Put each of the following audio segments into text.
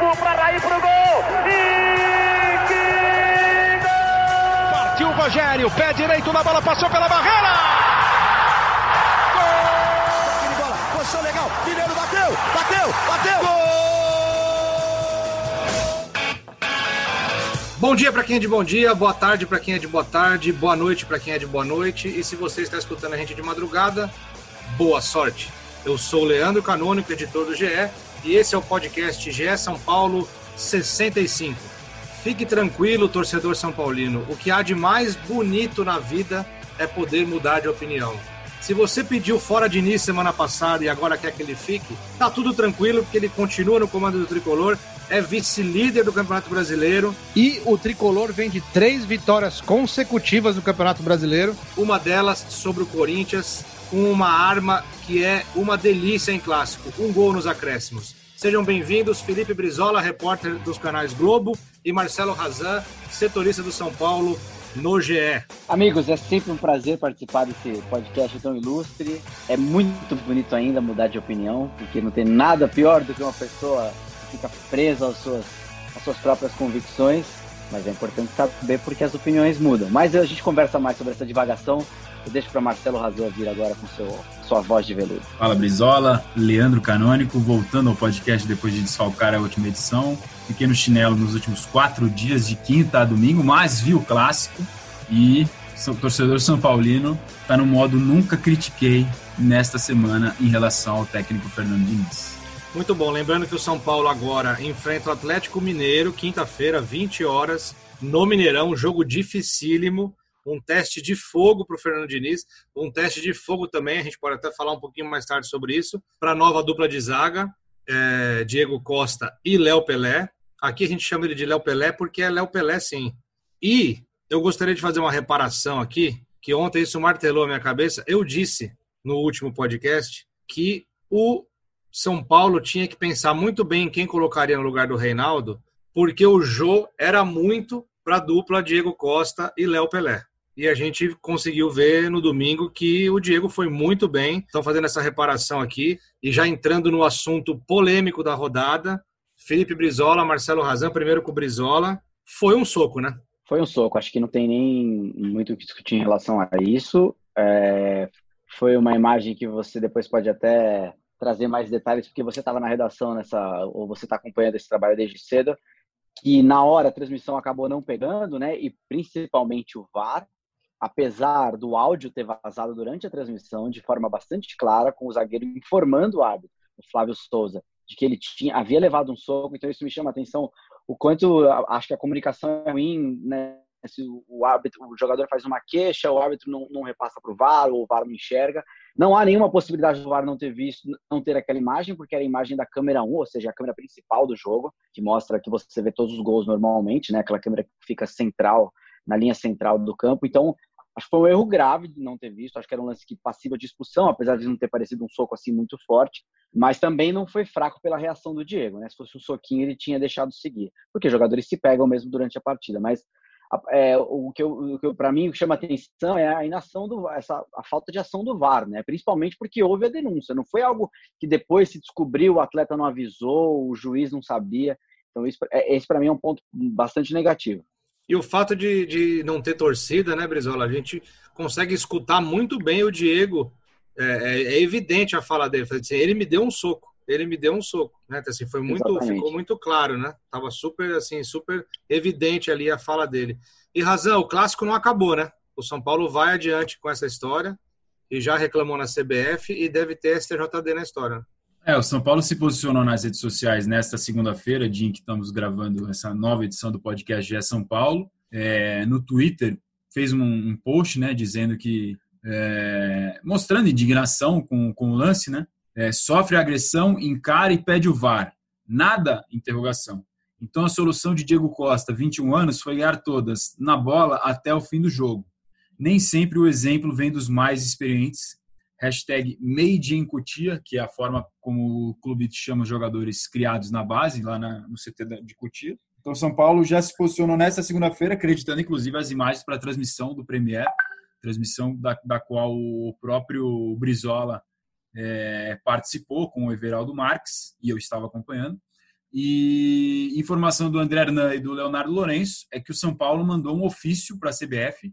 Cafu para Raí pro gol. E que gol! Partiu o Rogério, pé direito na bola, passou pela barreira. Gol! bola, posição legal. Mineiro bateu, bateu, bateu. Gol! Bom dia para quem é de bom dia, boa tarde para quem é de boa tarde, boa noite para quem é de boa noite. E se você está escutando a gente de madrugada, boa sorte. Eu sou o Leandro Canônico, editor do GE, e esse é o podcast GE São Paulo 65. Fique tranquilo, torcedor são paulino. O que há de mais bonito na vida é poder mudar de opinião. Se você pediu fora de início semana passada e agora quer que ele fique, tá tudo tranquilo, porque ele continua no comando do tricolor, é vice-líder do Campeonato Brasileiro. E o tricolor vem de três vitórias consecutivas no Campeonato Brasileiro. Uma delas sobre o Corinthians, com uma arma que é uma delícia em clássico, um gol nos acréscimos. Sejam bem-vindos, Felipe Brizola, repórter dos canais Globo, e Marcelo Razan, setorista do São Paulo no GE. Amigos, é sempre um prazer participar desse podcast tão ilustre. É muito bonito ainda mudar de opinião, porque não tem nada pior do que uma pessoa que fica presa às suas, às suas próprias convicções. Mas é importante saber porque as opiniões mudam. Mas a gente conversa mais sobre essa divagação eu deixo para Marcelo Razão vir agora com seu, sua voz de veludo. Fala Brizola, Leandro Canônico, voltando ao podcast depois de desfalcar a última edição. Fiquei no chinelo nos últimos quatro dias, de quinta a domingo, mas vi o clássico e o torcedor São Paulino está no modo nunca critiquei nesta semana em relação ao técnico Fernando Diniz. Muito bom, lembrando que o São Paulo agora enfrenta o Atlético Mineiro, quinta-feira, 20 horas, no Mineirão, jogo dificílimo um teste de fogo para o Fernando Diniz, um teste de fogo também, a gente pode até falar um pouquinho mais tarde sobre isso, para a nova dupla de zaga, é, Diego Costa e Léo Pelé. Aqui a gente chama ele de Léo Pelé porque é Léo Pelé sim. E eu gostaria de fazer uma reparação aqui, que ontem isso martelou a minha cabeça. Eu disse no último podcast que o São Paulo tinha que pensar muito bem em quem colocaria no lugar do Reinaldo, porque o Jô era muito para a dupla Diego Costa e Léo Pelé e a gente conseguiu ver no domingo que o Diego foi muito bem. Estão fazendo essa reparação aqui e já entrando no assunto polêmico da rodada. Felipe Brizola, Marcelo Razan, primeiro com o Brizola. Foi um soco, né? Foi um soco. Acho que não tem nem muito o que discutir em relação a isso. É... Foi uma imagem que você depois pode até trazer mais detalhes, porque você estava na redação nessa, ou você está acompanhando esse trabalho desde cedo, que na hora a transmissão acabou não pegando, né? E principalmente o VAR apesar do áudio ter vazado durante a transmissão de forma bastante clara, com o zagueiro informando o árbitro, o Flávio Souza, de que ele tinha, havia levado um soco, então isso me chama a atenção o quanto acho que a comunicação é ruim, né? Se o árbitro, o jogador faz uma queixa, o árbitro não, não repassa para o VAR, ou o VAR não enxerga. Não há nenhuma possibilidade do VAR não ter visto, não ter aquela imagem, porque era a imagem da câmera 1, ou seja, a câmera principal do jogo, que mostra que você vê todos os gols normalmente, né? Aquela câmera que fica central, na linha central do campo. Então, Acho que foi um erro grave de não ter visto. Acho que era um lance que passível de expulsão, apesar de não ter parecido um soco assim muito forte. Mas também não foi fraco pela reação do Diego. Né? Se fosse um soquinho, ele tinha deixado seguir. Porque jogadores se pegam mesmo durante a partida. Mas é, o que, que para mim chama atenção é a inação do essa a falta de ação do VAR, né? Principalmente porque houve a denúncia, não foi algo que depois se descobriu, o atleta não avisou, o juiz não sabia. Então isso, é, esse para mim é um ponto bastante negativo. E o fato de, de não ter torcida, né, Brizola? A gente consegue escutar muito bem o Diego. É, é, é evidente a fala dele. Assim, ele me deu um soco. Ele me deu um soco, né? Assim, foi muito, ficou muito claro, né? Tava super, assim, super evidente ali a fala dele. E razão, o clássico não acabou, né? O São Paulo vai adiante com essa história e já reclamou na CBF e deve ter STJD na história. É, o São Paulo se posicionou nas redes sociais nesta segunda-feira, dia em que estamos gravando essa nova edição do podcast GE São Paulo. É, no Twitter, fez um, um post né, dizendo que, é, mostrando indignação com, com o lance, né? É, sofre agressão, encara e pede o VAR. Nada, interrogação. Então a solução de Diego Costa, 21 anos, foi ganhar todas na bola até o fim do jogo. Nem sempre o exemplo vem dos mais experientes hashtag Made in Cutia, que é a forma como o clube chama os jogadores criados na base, lá na, no CT de Cutia. Então, São Paulo já se posicionou nesta segunda-feira, acreditando inclusive as imagens para a transmissão do Premier, transmissão da, da qual o próprio Brizola é, participou com o Everaldo Marques, e eu estava acompanhando. E informação do André Hernan e do Leonardo Lourenço é que o São Paulo mandou um ofício para a CBF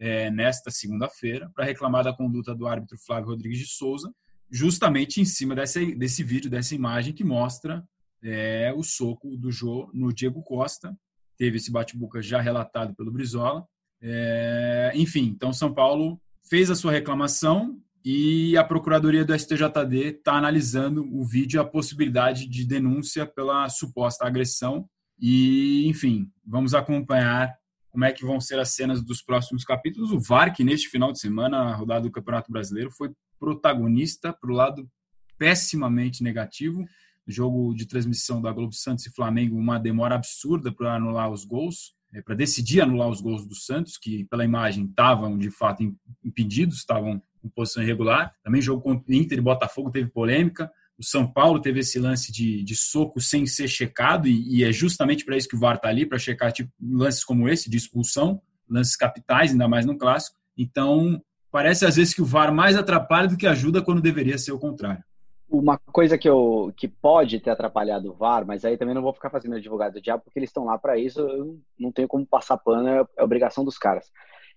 é, nesta segunda-feira para reclamar da conduta do árbitro Flávio Rodrigues de Souza, justamente em cima desse, desse vídeo, dessa imagem que mostra é, o soco do Jô no Diego Costa. Teve esse bate-boca já relatado pelo Brizola. É, enfim, então São Paulo fez a sua reclamação e a Procuradoria do STJD está analisando o vídeo e a possibilidade de denúncia pela suposta agressão. E, enfim, vamos acompanhar como é que vão ser as cenas dos próximos capítulos. O VAR, que neste final de semana, na rodada do Campeonato Brasileiro, foi protagonista para o lado pessimamente negativo. Jogo de transmissão da Globo Santos e Flamengo, uma demora absurda para anular os gols, é, para decidir anular os gols do Santos, que pela imagem estavam de fato impedidos, estavam em posição irregular. Também jogo contra Inter e Botafogo teve polêmica. O São Paulo teve esse lance de, de soco sem ser checado, e, e é justamente para isso que o VAR está ali, para checar tipo, lances como esse, de expulsão, lances capitais, ainda mais no clássico. Então, parece às vezes que o VAR mais atrapalha do que ajuda quando deveria ser o contrário. Uma coisa que, eu, que pode ter atrapalhado o VAR, mas aí também não vou ficar fazendo advogado do diabo, porque eles estão lá para isso, eu não tenho como passar pano, é, é obrigação dos caras.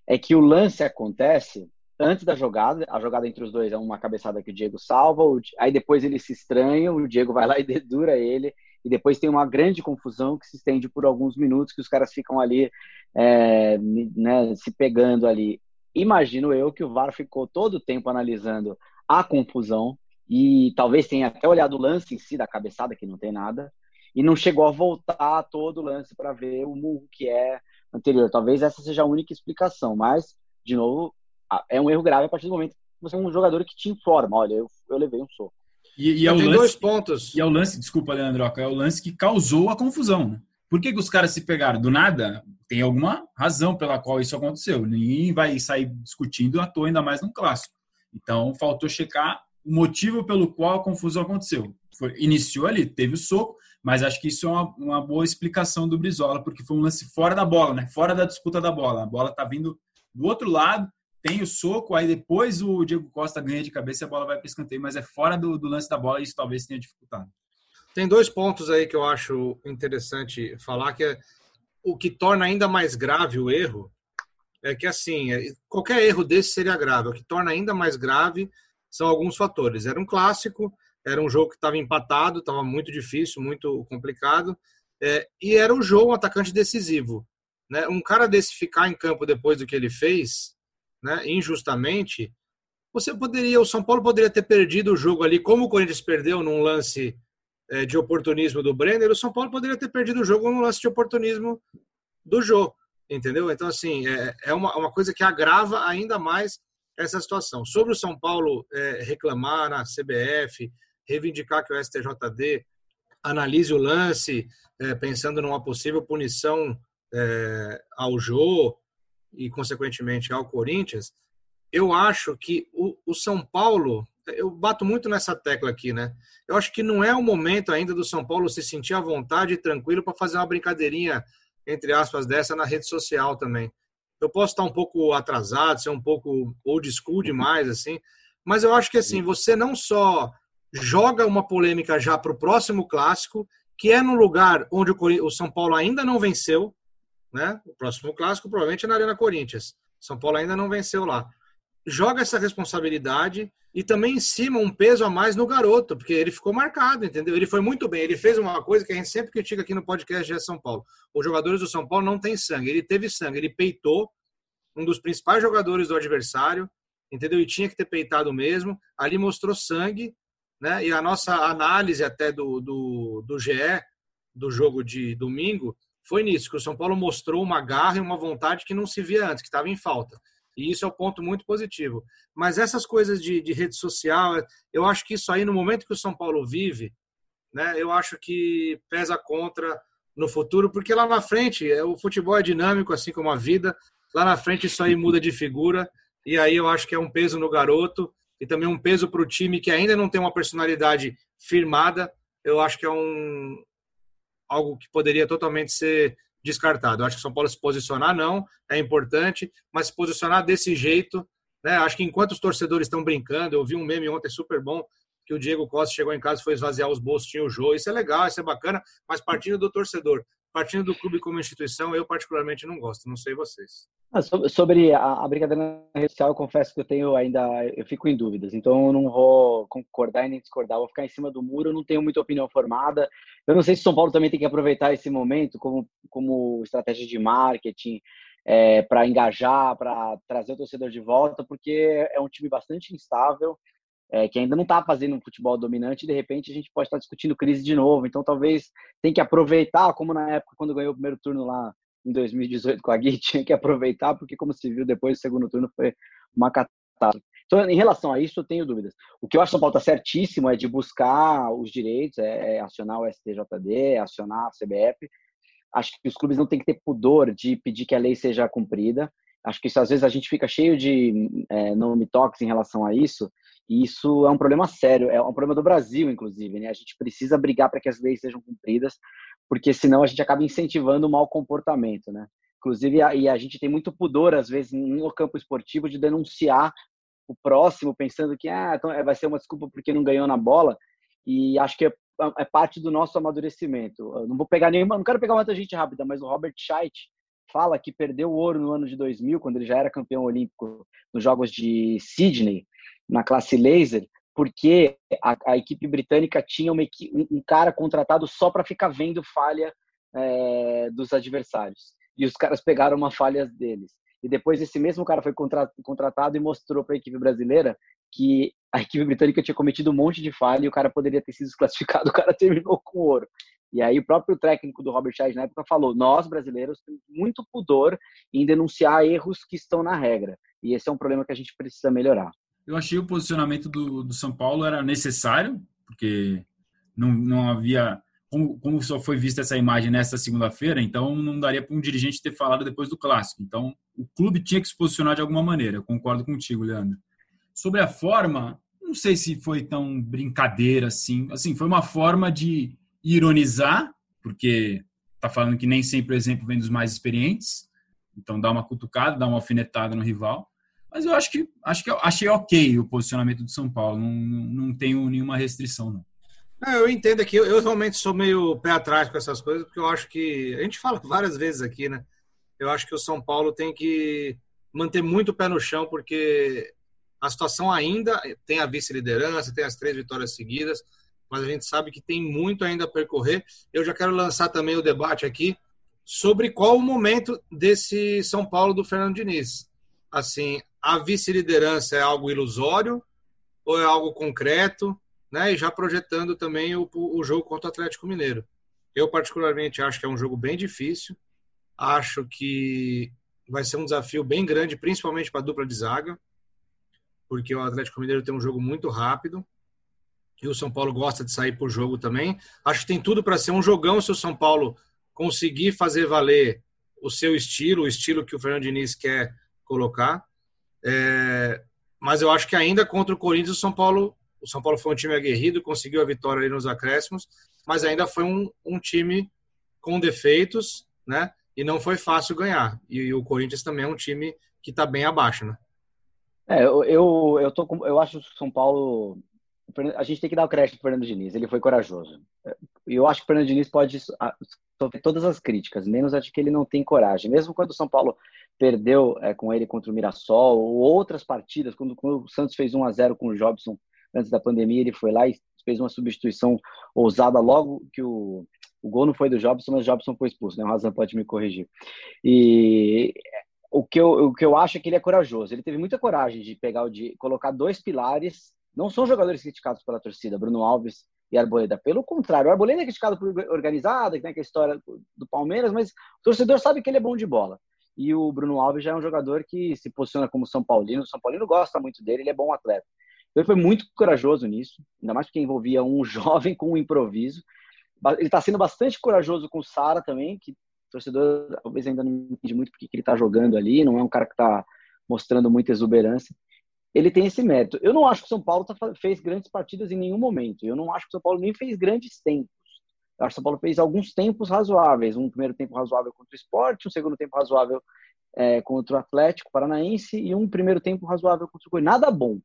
É que o lance acontece antes da jogada, a jogada entre os dois é uma cabeçada que o Diego salva, aí depois eles se estranham, o Diego vai lá e dedura ele, e depois tem uma grande confusão que se estende por alguns minutos, que os caras ficam ali é, né, se pegando ali. Imagino eu que o VAR ficou todo o tempo analisando a confusão, e talvez tenha até olhado o lance em si da cabeçada, que não tem nada, e não chegou a voltar todo o lance para ver o murro que é anterior. Talvez essa seja a única explicação, mas, de novo, é um erro grave a partir do momento que você é um jogador que te informa, olha, eu, eu levei um soco. E, e é o lance, dois pontos. E é o lance, desculpa, Leandroca, é o lance que causou a confusão. Né? Por que, que os caras se pegaram? Do nada, tem alguma razão pela qual isso aconteceu. Ninguém vai sair discutindo à toa, ainda mais num clássico. Então, faltou checar o motivo pelo qual a confusão aconteceu. Foi, iniciou ali, teve o soco, mas acho que isso é uma, uma, boa explicação do Brizola, porque foi um lance fora da bola, né? fora da disputa da bola. A bola está vindo do outro lado, tem o soco, aí depois o Diego Costa ganha de cabeça e a bola vai para escanteio, mas é fora do, do, lance da bola e isso talvez tenha dificultado. Tem dois pontos aí que eu acho interessante falar, que é o que torna ainda mais grave o erro é que, assim, é, qualquer erro desse seria grave. O que torna ainda mais grave são alguns fatores. Era um clássico, era um jogo que estava empatado, estava muito difícil, muito complicado, é, e era um jogo um atacante decisivo. Né? Um cara desse ficar em campo depois do que ele fez, né, injustamente, você poderia, o São Paulo poderia ter perdido o jogo ali, como o Corinthians perdeu num lance é, de oportunismo do Brenner, o São Paulo poderia ter perdido o jogo num lance de oportunismo do Jô, entendeu? Então, assim, é, é uma, uma coisa que agrava ainda mais essa situação. Sobre o São Paulo é, reclamar na CBF, reivindicar que o STJD analise o lance, é, pensando numa possível punição é, ao Jô, e, consequentemente, ao Corinthians, eu acho que o, o São Paulo, eu bato muito nessa tecla aqui, né? Eu acho que não é o momento ainda do São Paulo se sentir à vontade e tranquilo para fazer uma brincadeirinha, entre aspas, dessa na rede social também. Eu posso estar um pouco atrasado, ser um pouco old school demais, assim, mas eu acho que assim, você não só joga uma polêmica já para o próximo clássico, que é no lugar onde o São Paulo ainda não venceu, né? O próximo clássico provavelmente é na Arena Corinthians. São Paulo ainda não venceu lá. Joga essa responsabilidade e também em cima um peso a mais no garoto, porque ele ficou marcado, entendeu? Ele foi muito bem. Ele fez uma coisa que a gente sempre critica aqui no podcast de São Paulo. Os jogadores do São Paulo não têm sangue. Ele teve sangue. Ele peitou um dos principais jogadores do adversário, entendeu? E tinha que ter peitado mesmo. Ali mostrou sangue, né? E a nossa análise até do, do, do GE, do jogo de domingo, foi nisso, que o São Paulo mostrou uma garra e uma vontade que não se via antes, que estava em falta. E isso é um ponto muito positivo. Mas essas coisas de, de, rede social, eu acho que isso aí, no momento que o São Paulo vive, né, eu acho que pesa contra no futuro, porque lá na frente, é, o futebol é dinâmico, assim como a vida. Lá na frente, isso aí muda de figura. E aí eu acho que é um peso no garoto e também um peso para o time que ainda não tem uma personalidade firmada. Eu acho que é um, algo que poderia totalmente ser descartado. Eu acho que São Paulo se posicionar não é importante, mas se posicionar desse jeito, né? Acho que enquanto os torcedores estão brincando, eu vi um meme ontem super bom que o Diego Costa chegou em casa foi esvaziar os bolsos, tinha o jogo. Isso é legal, isso é bacana, mas partindo do torcedor, partindo do clube como instituição, eu particularmente não gosto, não sei vocês. Ah, sobre a, brincadeira na rede social, eu confesso que eu tenho ainda, eu fico em dúvidas, então eu não vou concordar e nem discordar, vou ficar em cima do muro, eu não tenho muita opinião formada. Eu não sei se São Paulo também tem que aproveitar esse momento como, como estratégia de marketing, é, para engajar, para trazer o torcedor de volta, porque é um time bastante instável, é, que ainda não está fazendo um futebol dominante, e de repente a gente pode estar tá discutindo crise de novo. Então talvez tem que aproveitar, como na época quando ganhou o primeiro turno lá em 2018 com a Gui, tinha que aproveitar, porque como se viu depois, o segundo turno foi uma catástrofe. Então, em relação a isso, eu tenho dúvidas. O que eu acho que São Paulo está certíssimo é de buscar os direitos, é, é acionar o STJD, é acionar a CBF, Acho que os clubes não têm que ter pudor de pedir que a lei seja cumprida. Acho que isso, às vezes a gente fica cheio de é, nome toques em relação a isso, e isso é um problema sério, é um problema do Brasil, inclusive. Né? A gente precisa brigar para que as leis sejam cumpridas, porque senão a gente acaba incentivando o mau comportamento. Né? Inclusive, a, e a gente tem muito pudor, às vezes, no campo esportivo, de denunciar o próximo, pensando que ah, então é, vai ser uma desculpa porque não ganhou na bola. E acho que é é parte do nosso amadurecimento. Eu não vou pegar nenhuma, não quero pegar muita gente rápida, mas o Robert Scheidt fala que perdeu o ouro no ano de 2000, quando ele já era campeão olímpico nos Jogos de Sydney, na classe laser, porque a, a equipe britânica tinha uma, um cara contratado só para ficar vendo falha é, dos adversários. E os caras pegaram uma falha deles. E depois esse mesmo cara foi contratado e mostrou para a equipe brasileira que a equipe britânica tinha cometido um monte de falha e o cara poderia ter sido desclassificado, o cara terminou com ouro. E aí o próprio técnico do Robert Scheid na época falou: nós brasileiros temos muito pudor em denunciar erros que estão na regra. E esse é um problema que a gente precisa melhorar. Eu achei o posicionamento do, do São Paulo era necessário, porque não, não havia. Como, como só foi vista essa imagem nesta segunda-feira, então não daria para um dirigente ter falado depois do clássico. Então o clube tinha que se posicionar de alguma maneira. Eu concordo contigo, Leandro. Sobre a forma, não sei se foi tão brincadeira assim. Assim, foi uma forma de ironizar, porque tá falando que nem sempre o exemplo vem dos mais experientes. Então dá uma cutucada, dá uma alfinetada no rival. Mas eu acho que acho que achei ok o posicionamento do São Paulo. Não, não, não tenho nenhuma restrição, não. Eu entendo aqui, eu, eu realmente sou meio pé atrás com essas coisas, porque eu acho que. A gente fala várias vezes aqui, né? Eu acho que o São Paulo tem que manter muito o pé no chão, porque a situação ainda tem a vice-liderança, tem as três vitórias seguidas, mas a gente sabe que tem muito ainda a percorrer. Eu já quero lançar também o debate aqui sobre qual o momento desse São Paulo do Fernando Diniz. Assim, a vice-liderança é algo ilusório ou é algo concreto, né? E já projetando também o, o jogo contra o Atlético Mineiro. Eu particularmente acho que é um jogo bem difícil. Acho que vai ser um desafio bem grande, principalmente para a dupla de zaga porque o Atlético Mineiro tem um jogo muito rápido e o São Paulo gosta de sair por jogo também. Acho que tem tudo para ser um jogão se o São Paulo conseguir fazer valer o seu estilo, o estilo que o Fernando Diniz quer colocar. É, mas eu acho que ainda contra o Corinthians, o São Paulo, o São Paulo foi um time aguerrido, conseguiu a vitória ali nos acréscimos, mas ainda foi um, um time com defeitos, né? E não foi fácil ganhar. E, e o Corinthians também é um time que está bem abaixo, né? É, eu, eu, eu, tô eu acho que o São Paulo. A gente tem que dar o crédito para o Fernando Diniz, ele foi corajoso. E eu acho que o Fernando Diniz pode sofrer todas as críticas, menos a de que ele não tem coragem. Mesmo quando o São Paulo perdeu é, com ele contra o Mirassol, ou outras partidas, quando, quando o Santos fez 1 a 0 com o Jobson antes da pandemia, ele foi lá e fez uma substituição ousada logo que o, o gol não foi do Jobson, mas o Jobson foi expulso, né? O Razan pode me corrigir. E o que, eu, o que eu acho é que ele é corajoso. Ele teve muita coragem de pegar o de colocar dois pilares. Não são jogadores criticados pela torcida, Bruno Alves e Arboleda. Pelo contrário, o Arboleda é criticado por organizada, que tem a história do Palmeiras, mas o torcedor sabe que ele é bom de bola. E o Bruno Alves já é um jogador que se posiciona como São Paulino. O São Paulino gosta muito dele, ele é bom atleta. Ele foi muito corajoso nisso, ainda mais porque envolvia um jovem com um improviso. Ele está sendo bastante corajoso com o Sara também, que torcedor talvez ainda não entende muito porque que ele está jogando ali, não é um cara que está mostrando muita exuberância. Ele tem esse mérito. Eu não acho que o São Paulo tá, fez grandes partidas em nenhum momento. Eu não acho que o São Paulo nem fez grandes tempos. Eu acho que o São Paulo fez alguns tempos razoáveis. Um primeiro tempo razoável contra o esporte, um segundo tempo razoável é, contra o Atlético Paranaense e um primeiro tempo razoável contra o Corinthians. Nada bom.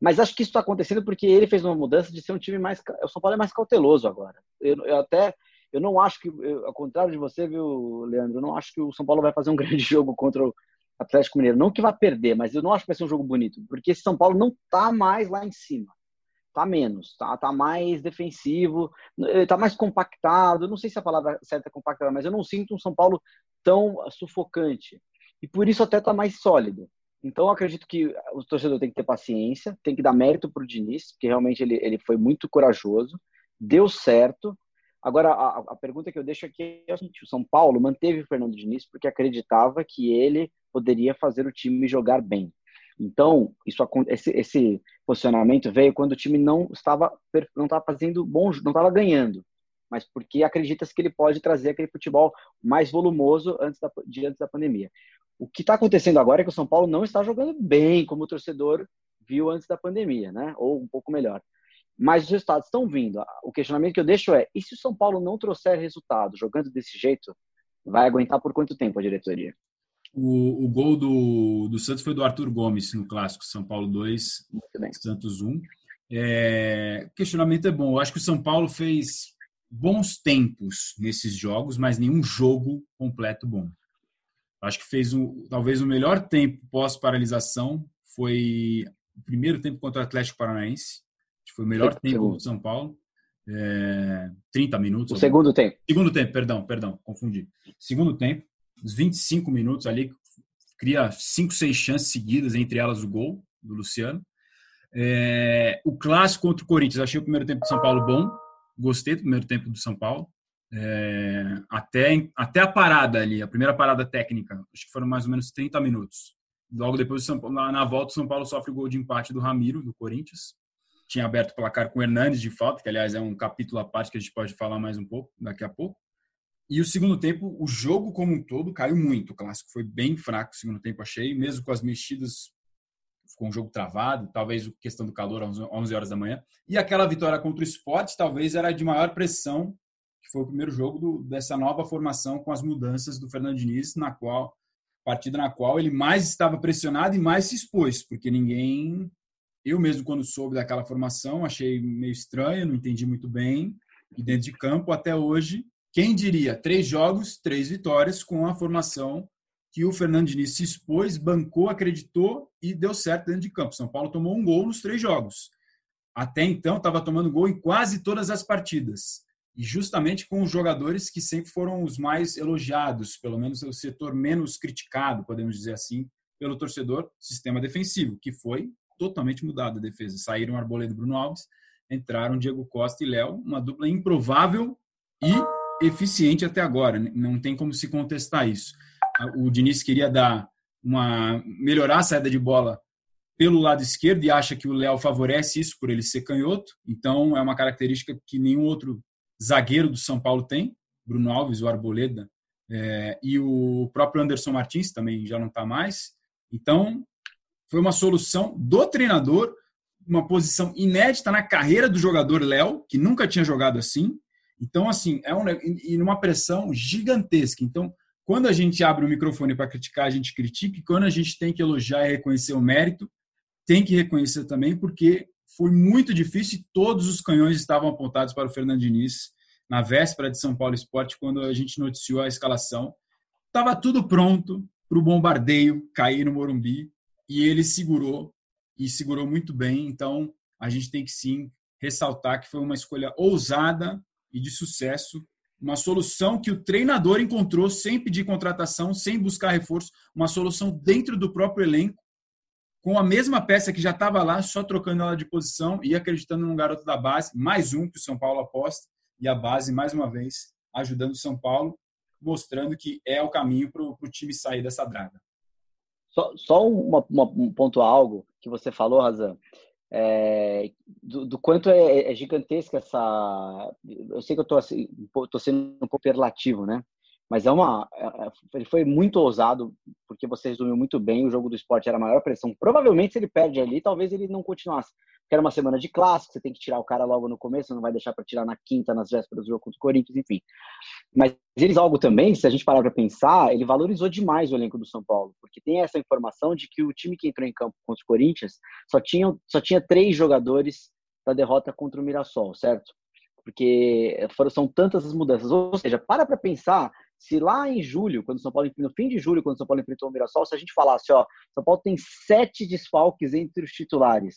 Mas acho que isso está acontecendo porque ele fez uma mudança de ser um time mais. O São Paulo é mais cauteloso agora. Eu, eu até. Eu não acho que, eu, ao contrário de você, viu, Leandro, eu não acho que o São Paulo vai fazer um grande jogo contra o Atlético Mineiro. Não que vá perder, mas eu não acho que vai ser um jogo bonito, porque esse São Paulo não tá mais lá em cima. Tá menos, tá, tá mais defensivo, tá mais compactado. Não sei se a palavra certa é compactado, mas eu não sinto um São Paulo tão sufocante. E por isso até tá mais sólido. Então, acredito que o torcedor tem que ter paciência, tem que dar mérito para o Diniz, porque realmente ele, ele foi muito corajoso, deu certo. Agora, a, a pergunta que eu deixo aqui é o seguinte: o São Paulo manteve o Fernando Diniz porque acreditava que ele poderia fazer o time jogar bem. Então, isso, esse, esse posicionamento veio quando o time não estava, não estava fazendo bom, não estava ganhando, mas porque acredita-se que ele pode trazer aquele futebol mais volumoso antes da, diante da pandemia. O que está acontecendo agora é que o São Paulo não está jogando bem como o torcedor viu antes da pandemia, né? Ou um pouco melhor. Mas os resultados estão vindo. O questionamento que eu deixo é: e se o São Paulo não trouxer resultado jogando desse jeito, vai aguentar por quanto tempo a diretoria? O, o gol do, do Santos foi do Arthur Gomes no clássico São Paulo 2, Santos 1. É, o questionamento é bom. Eu acho que o São Paulo fez bons tempos nesses jogos, mas nenhum jogo completo bom. Acho que fez um, talvez o melhor tempo pós-paralisação foi o primeiro tempo contra o Atlético Paranaense. Foi o melhor tempo segundo. do São Paulo. É, 30 minutos. O segundo tempo. Segundo tempo, perdão, perdão, confundi. Segundo tempo, uns 25 minutos ali, cria 5, 6 chances seguidas, entre elas o gol do Luciano. É, o clássico contra o Corinthians, achei o primeiro tempo do São Paulo bom. Gostei do primeiro tempo do São Paulo. É, até, até a parada ali, a primeira parada técnica, acho que foram mais ou menos 30 minutos. Logo depois, Paulo, na volta, o São Paulo sofre o gol de empate do Ramiro, do Corinthians. Tinha aberto o placar com o Hernandes de falta, que aliás é um capítulo à parte que a gente pode falar mais um pouco, daqui a pouco. E o segundo tempo, o jogo como um todo caiu muito. O clássico foi bem fraco o segundo tempo, achei. Mesmo com as mexidas, ficou um jogo travado. Talvez questão do calor às 11 horas da manhã. E aquela vitória contra o Sport, talvez era de maior pressão que foi o primeiro jogo do, dessa nova formação com as mudanças do Fernando Diniz, na qual partida na qual ele mais estava pressionado e mais se expôs, porque ninguém eu mesmo quando soube daquela formação achei meio estranho, não entendi muito bem. E dentro de campo até hoje, quem diria três jogos, três vitórias com a formação que o Fernando Diniz se expôs, bancou, acreditou e deu certo dentro de campo. São Paulo tomou um gol nos três jogos. Até então estava tomando gol em quase todas as partidas e justamente com os jogadores que sempre foram os mais elogiados, pelo menos o setor menos criticado, podemos dizer assim, pelo torcedor, sistema defensivo, que foi totalmente mudado a defesa. Saíram Arboleda e Bruno Alves, entraram Diego Costa e Léo, uma dupla improvável e eficiente até agora, não tem como se contestar isso. O Diniz queria dar uma melhorar a saída de bola pelo lado esquerdo e acha que o Léo favorece isso por ele ser canhoto, então é uma característica que nenhum outro zagueiro do São Paulo tem, Bruno Alves, o Arboleda, é, e o próprio Anderson Martins também já não está mais. Então, foi uma solução do treinador, uma posição inédita na carreira do jogador Léo, que nunca tinha jogado assim. Então, assim, é um, e numa pressão gigantesca. Então, quando a gente abre o microfone para criticar, a gente critica, e quando a gente tem que elogiar e reconhecer o mérito, tem que reconhecer também, porque foi muito difícil e todos os canhões estavam apontados para o Fernando Diniz na véspera de São Paulo Esporte, quando a gente noticiou a escalação. Estava tudo pronto para o bombardeio cair no Morumbi e ele segurou e segurou muito bem. Então a gente tem que sim ressaltar que foi uma escolha ousada e de sucesso, uma solução que o treinador encontrou sem pedir contratação, sem buscar reforço, uma solução dentro do próprio elenco com a mesma peça que já estava lá, só trocando ela de posição e acreditando num garoto da base, mais um que o São Paulo aposta, e a base, mais uma vez, ajudando o São Paulo, mostrando que é o caminho para o time sair dessa draga. Só, só uma, uma, um ponto algo que você falou, Razan, é, do, do, quanto é, é, gigantesca essa. Eu sei que eu estou assim, sendo um pouco relativo, né? Mas é uma, é, é, ele foi muito ousado, porque você resumiu muito bem, o jogo do esporte era a maior pressão. Provavelmente, se ele perde ali, talvez ele não continuasse. Que era uma semana de clássico, você tem que tirar o cara logo no começo, não vai deixar para tirar na quinta, nas vésperas do jogo contra o Corinthians, enfim. Mas eles algo também, se a gente parar para pensar, ele valorizou demais o elenco do São Paulo, porque tem essa informação de que o time que entrou em campo contra o Corinthians só tinha, só tinha três jogadores da derrota contra o Mirassol, certo? Porque foram, são tantas as mudanças. Ou seja, para para pensar se lá em julho, quando São Paulo no fim de julho, quando São Paulo enfrentou o Mirassol, se a gente falasse, ó, São Paulo tem sete desfalques entre os titulares,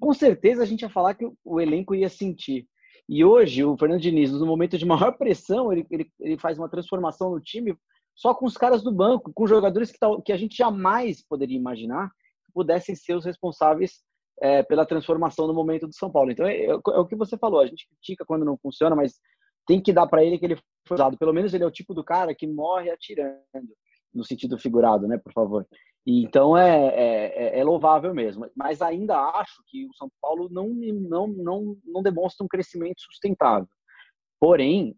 com certeza a gente ia falar que o elenco ia sentir. E hoje, o Fernando Diniz, no momento de maior pressão, ele, ele, ele faz uma transformação no time só com os caras do banco, com jogadores que, que a gente jamais poderia imaginar que pudessem ser os responsáveis é, pela transformação no momento do São Paulo. Então, é, é, é, o que você falou, a gente critica quando não funciona, mas tem que dar para ele que ele foi usado. Pelo menos ele é o tipo do cara que morre atirando, no sentido figurado, né, por favor. Então é, é, é, é, louvável mesmo. Mas ainda acho que o São Paulo não, não, não, não demonstra um crescimento sustentável. Porém,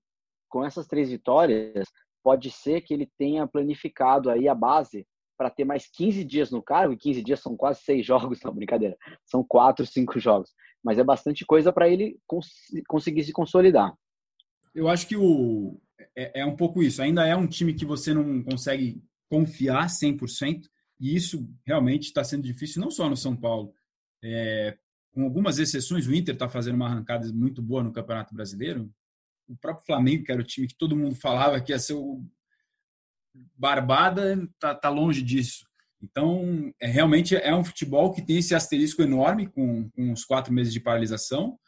com essas três vitórias, pode ser que ele tenha planificado aí a base para ter mais 15 dias no cargo, e 15 dias são quase seis jogos, não, brincadeira, são quatro, cinco jogos. Mas é bastante coisa para ele cons conseguir se consolidar. Eu acho que o, é, é um pouco isso. Ainda é um time que você não consegue confiar 100%, e isso realmente está sendo difícil, não só no São Paulo. É, com algumas exceções, o Inter está fazendo uma arrancada muito boa no Campeonato Brasileiro. O próprio Flamengo, que era o time que todo mundo falava que ia ser o barbada, está tá longe disso. Então, é, realmente é um futebol que tem esse asterisco enorme com, com os quatro meses de paralisação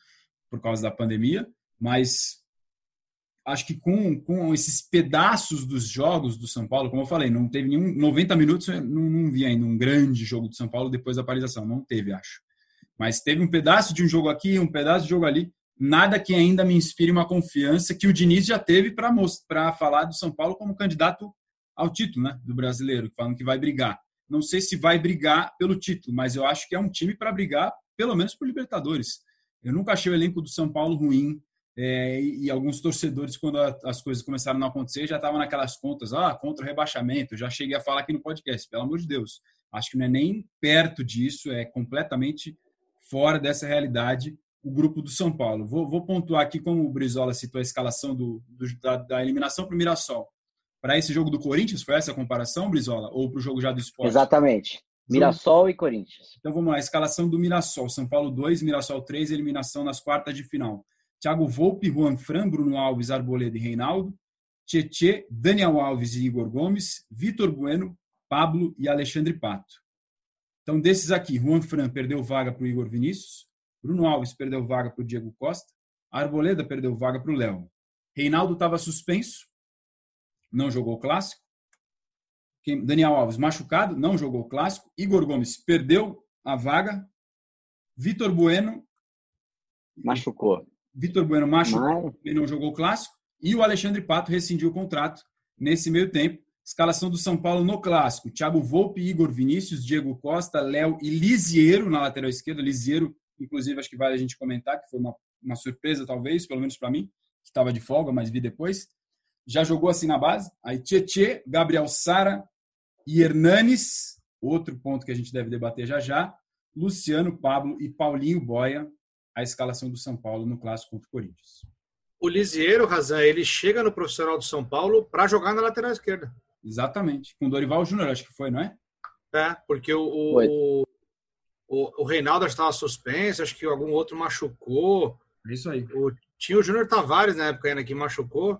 por causa da pandemia, mas acho que com, com esses pedaços dos jogos do São Paulo, como eu falei, não teve nenhum 90 minutos, não, não vi ainda um grande jogo do São Paulo depois da paralisação, não teve, acho. Mas teve um pedaço de um jogo aqui, um pedaço de jogo ali, nada que ainda me inspire uma confiança que o Diniz já teve para falar do São Paulo como candidato ao título, né, do brasileiro, falando que vai brigar. Não sei se vai brigar pelo título, mas eu acho que é um time para brigar pelo menos por Libertadores. Eu nunca achei o elenco do São Paulo ruim, é, e, alguns torcedores, quando a, as coisas começaram a não acontecer, já estavam naquelas contas, ah, contra o rebaixamento. Já cheguei a falar aqui no podcast, pelo amor de Deus. Acho que não é nem perto disso, é completamente fora dessa realidade o grupo do São Paulo. Vou, vou pontuar aqui, como o Brizola citou a escalação do, do da, da, eliminação para o Mirassol. Para esse jogo do Corinthians, foi essa a comparação, Brizola? Ou para o jogo já do esporte? Exatamente. Mirassol e Corinthians. Então vamos lá, escalação do Mirassol. São Paulo 2, Mirassol 3, eliminação nas quartas de final. Thiago Volpe, Juan Fran, Bruno Alves, Arboleda e Reinaldo, Tietê, Daniel Alves e Igor Gomes, Vitor Bueno, Pablo e Alexandre Pato. Então, desses aqui, Juan Fran perdeu vaga para o Igor Vinícius, Bruno Alves perdeu vaga para o Diego Costa, Arboleda perdeu vaga para o Léo. Reinaldo estava suspenso, não jogou o clássico. Daniel Alves machucado, não jogou o clássico. Igor Gomes perdeu a vaga. Vitor Bueno machucou. Vitor Bueno machucou, ele não jogou o clássico, e o Alexandre Pato rescindiu o contrato nesse meio tempo. Escalação do São Paulo no clássico: Thiago Volpe, Igor Vinícius, Diego Costa, Léo e Lisiero na lateral esquerda. Lisiero, inclusive, acho que vale a gente comentar, que foi uma, uma surpresa, talvez, pelo menos para mim, que estava de folga, mas vi depois. Já jogou assim na base. Aí Tietê, Gabriel Sara e Hernanes, outro ponto que a gente deve debater já já. Luciano, Pablo e Paulinho Boia a escalação do São Paulo no clássico contra o Corinthians. O Lisieiro, Razan, ele chega no profissional do São Paulo para jogar na lateral esquerda. Exatamente. Com Dorival Júnior, acho que foi, não é? É, porque o, o, o, o Reinaldo estava suspenso, acho que algum outro machucou. É isso aí. O, tinha o Júnior Tavares na época ainda que machucou.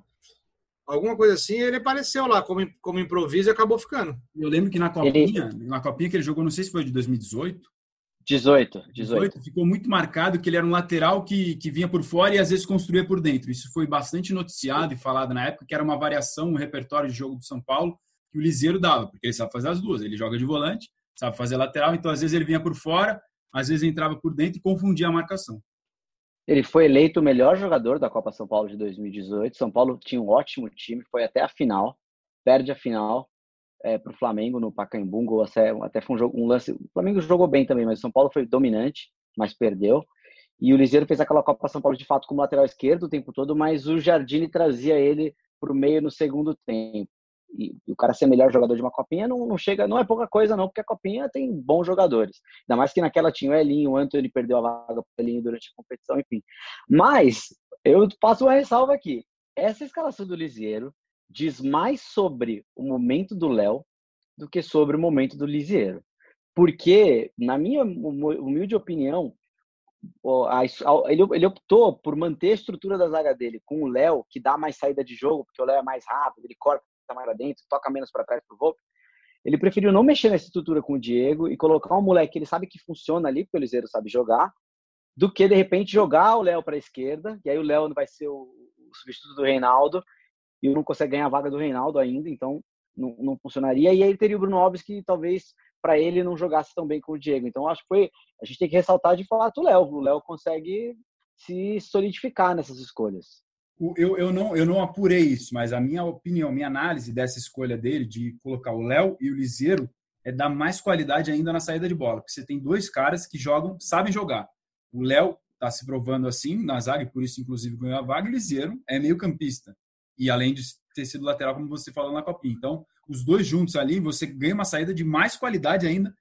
Alguma coisa assim, ele apareceu lá como, como improviso e acabou ficando. Eu lembro que na copinha, ele... na copinha que ele jogou, não sei se foi de 2018, 18, 18. Ficou muito marcado que ele era um lateral que, que vinha por fora e às vezes construía por dentro. Isso foi bastante noticiado e falado na época, que era uma variação, um repertório de jogo do São Paulo que o Liseiro dava, porque ele sabe fazer as duas. Ele joga de volante, sabe fazer lateral, então às vezes ele vinha por fora, às vezes entrava por dentro e confundia a marcação. Ele foi eleito o melhor jogador da Copa São Paulo de 2018. São Paulo tinha um ótimo time, foi até a final, perde a final, é, para o Flamengo no Pacaembu, um até, até foi um, jogo, um lance. O Flamengo jogou bem também, mas o São Paulo foi dominante, mas perdeu. E o Liseiro fez aquela Copa São Paulo de fato como lateral esquerdo o tempo todo, mas o Jardine trazia ele para o meio no segundo tempo. e, e, o cara ser melhor jogador de uma copinha não, não, chega, não é pouca coisa não, porque a copinha tem bons jogadores. Ainda mais que naquela tinha o Elinho, o Antônio perdeu a vaga para o Elinho durante a competição, enfim. Mas eu passo uma ressalva aqui. Essa escalação do Lisieiro diz mais sobre o momento do Léo do que sobre o momento do Lisieiro. Porque, na minha humilde opinião, ele, optou por manter a estrutura da zaga dele com o Léo, que dá mais saída de jogo, porque o Léo é mais rápido, ele corta mais lá dentro, toca menos para trás pro Volpe. Ele preferiu não mexer nessa estrutura com o Diego e colocar um moleque que ele sabe que funciona ali, porque o Liseiro sabe jogar, do que de repente jogar o Léo para a esquerda, e aí o Léo vai ser o substituto do Reinaldo, e não consegue ganhar a vaga do Reinaldo ainda, então não, não funcionaria. E aí teria o Bruno Alves que talvez para ele não jogasse tão bem com o Diego. Então acho que foi a gente tem que ressaltar de falar do Léo. O Léo consegue se solidificar nessas escolhas. Eu, eu, não, eu não apurei isso, mas a minha opinião, minha análise dessa escolha dele de colocar o Léo e o Liseiro é dar mais qualidade ainda na saída de bola, porque você tem dois caras que jogam, sabem jogar. O Léo está se provando assim na zaga, e por isso, inclusive, ganhou a vaga. O Liseiro é meio campista. E além de ter sido lateral, como você falou na Copinha. Então, os dois juntos ali, você ganha uma saída de mais qualidade ainda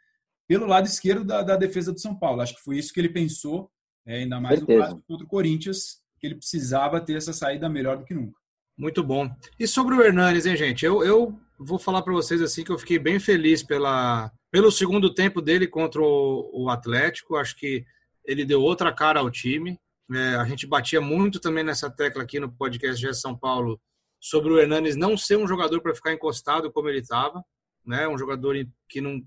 pelo lado esquerdo da, da defesa do São Paulo. Acho que foi isso que ele pensou, é, ainda mais Certeza. no caso contra o Corinthians, que ele precisava ter essa saída melhor do que nunca. Muito bom. E sobre o Hernanes, hein, gente? Eu, eu vou falar para vocês assim que eu fiquei bem feliz pela, pelo segundo tempo dele contra o, o Atlético. Acho que ele deu outra cara ao time. É, a gente batia muito também nessa tecla aqui no podcast de São Paulo sobre o Hernanes não ser um jogador para ficar encostado como ele estava, né? Um jogador que não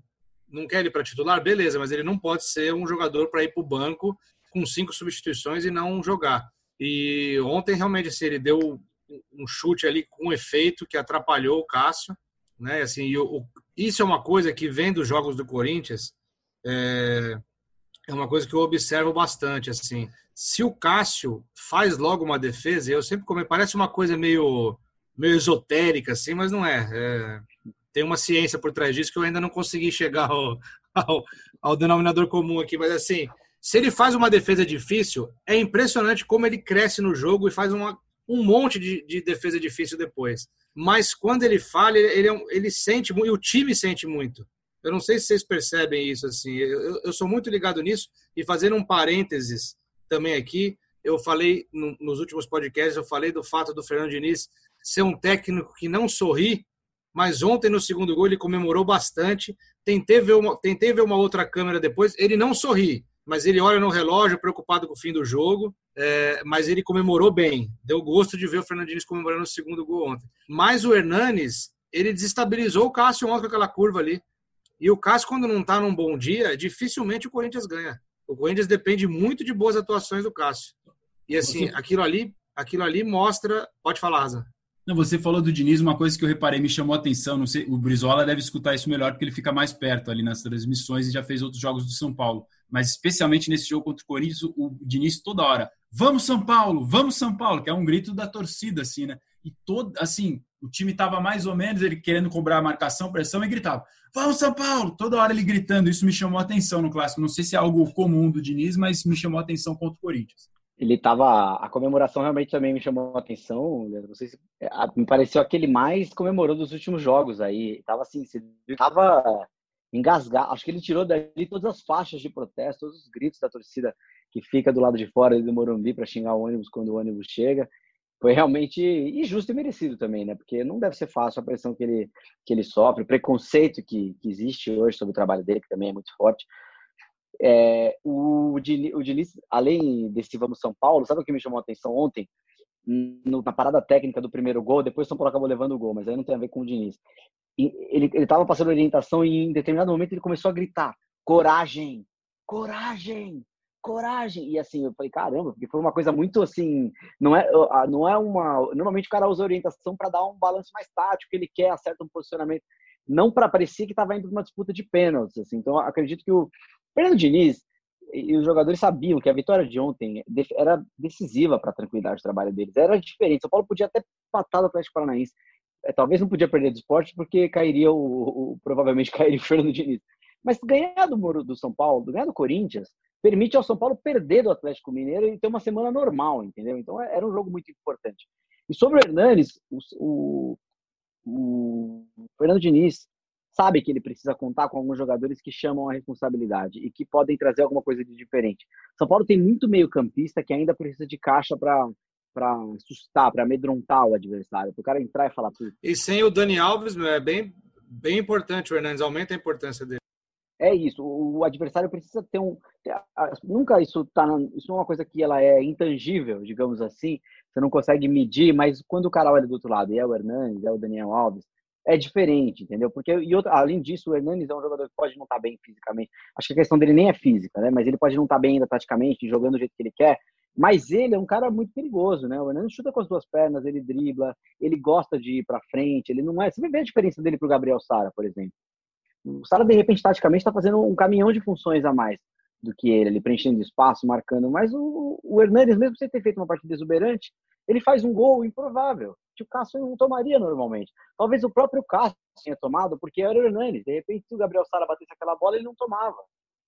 não quer ir para titular, beleza, mas ele não pode ser um jogador para ir para o banco com cinco substituições e não jogar. E ontem realmente assim, ele deu um chute ali com um efeito que atrapalhou o Cássio, né? Assim, o, isso é uma coisa que vem dos jogos do Corinthians. É, é uma coisa que eu observo bastante, assim. Se o Cássio faz logo uma defesa, eu sempre como parece uma coisa meio meio esotérica, assim, mas não é. é. Tem uma ciência por trás disso que eu ainda não consegui chegar ao, ao, ao denominador comum aqui, mas assim, se ele faz uma defesa difícil, é impressionante como ele cresce no jogo e faz uma, um monte de, de defesa difícil depois. Mas quando ele falha, ele, ele, ele sente muito, e o time sente muito. Eu não sei se vocês percebem isso assim. Eu, eu sou muito ligado nisso e fazendo um parênteses também aqui, eu falei no, nos últimos podcasts, eu falei do fato do Fernando Diniz ser um técnico que não sorri, mas ontem no segundo gol ele comemorou bastante. Tentei ver uma, tentei ver uma outra câmera depois, ele não sorri, mas ele olha no relógio preocupado com o fim do jogo, é, mas ele comemorou bem. Deu gosto de ver o Fernandinho comemorando o segundo gol ontem. Mas o Hernanes, ele desestabilizou o Cássio ontem com aquela curva ali. E o Cássio, quando não está num bom dia, dificilmente o Corinthians ganha. O Corinthians depende muito de boas atuações do Cássio. E assim, aquilo ali, aquilo ali mostra. Pode falar, Asa. Não, você falou do Diniz, uma coisa que eu reparei, me chamou a atenção. Não sei, o Brizola deve escutar isso melhor porque ele fica mais perto ali nas transmissões e já fez outros jogos do São Paulo. Mas especialmente nesse jogo contra o Corinthians, o Diniz toda hora, vamos São Paulo, vamos São Paulo, que é um grito da torcida, assim, né? E todo, assim, o time estava mais ou menos ele querendo cobrar a marcação, pressão e gritava: Vamos São Paulo! Toda hora ele gritando. Isso me chamou a atenção no clássico. Não sei se é algo comum do Diniz, mas me chamou a atenção contra o Corinthians. Ele tava. A comemoração realmente também me chamou a atenção. Não sei se, me pareceu aquele mais comemorou dos últimos jogos aí. Tava assim, tava engasgado. Acho que ele tirou dali todas as faixas de protesto, todos os gritos da torcida que fica do lado de fora do Morumbi para xingar o ônibus quando o ônibus chega foi realmente injusto e merecido também, né? Porque não deve ser fácil a pressão que ele, que ele sofre, o preconceito que, que existe hoje sobre o trabalho dele, que também é muito forte. É, o, Diniz, o Diniz, além desse Vamos São Paulo, sabe o que me chamou a atenção ontem? No, na parada técnica do primeiro gol, depois o São Paulo acabou levando o gol, mas aí não tem a ver com o Diniz. E ele estava passando orientação e em determinado momento ele começou a gritar: coragem, coragem, coragem. E assim, eu falei, caramba, porque foi uma coisa muito assim, não é, não é uma, normalmente o cara usa orientação para dar um balanço mais tático, ele quer, acerta um posicionamento, não para parecer que estava indo para uma disputa de pênaltis, assim. Então, acredito que o Fernando Diniz e os jogadores sabiam que a vitória de ontem era decisiva para a tranquilidade do trabalho deles. Era diferente. São Paulo podia até patar do Atlético Paranaense. É, talvez não podia perder do esporte porque cairia o, o provavelmente cairia o Fernando Diniz. Mas ganhar do do São Paulo, ganhar do Corinthians, permite ao São Paulo perder do Atlético Mineiro e ter uma semana normal, entendeu? Então é, era um jogo muito importante. E sobre o Hernanes, o, o, o Fernando Diniz sabe que ele precisa contar com alguns jogadores que chamam a responsabilidade e que podem trazer alguma coisa de diferente. São Paulo tem muito meio-campista que ainda precisa de caixa para para assustar, para amedrontar o adversário, para o cara entrar e falar tudo. E sem o Dani Alves, é bem, bem importante, o Hernandes aumenta a importância dele. É isso, o, adversário precisa ter um. Nunca isso tá. Isso é uma coisa que ela é intangível, digamos assim. Você não consegue medir, mas quando o cara olha do outro lado, e é o Hernandes, é o Daniel Alves, é diferente, entendeu? Porque, e outro, além disso, o Hernandes é um jogador que pode não estar tá bem fisicamente. Acho que a questão dele nem é física, né? Mas ele pode não estar tá bem ainda taticamente, jogando do jeito que ele quer. Mas ele é um cara muito perigoso, né? O Hernandes chuta com as duas pernas, ele dribla, ele gosta de ir para frente, ele não é. Você vê a diferença dele pro Gabriel Sara, por exemplo. O Sara, de repente, taticamente, está fazendo um caminhão de funções a mais do que ele, ele preenchendo espaço, marcando. Mas o, o Hernandes, mesmo sem ter feito uma partida exuberante, ele faz um gol improvável que o Cássio não tomaria normalmente. Talvez o próprio Cássio tenha tomado, porque era o Hernandes. De repente, se o Gabriel Sara batesse aquela bola, ele não tomava.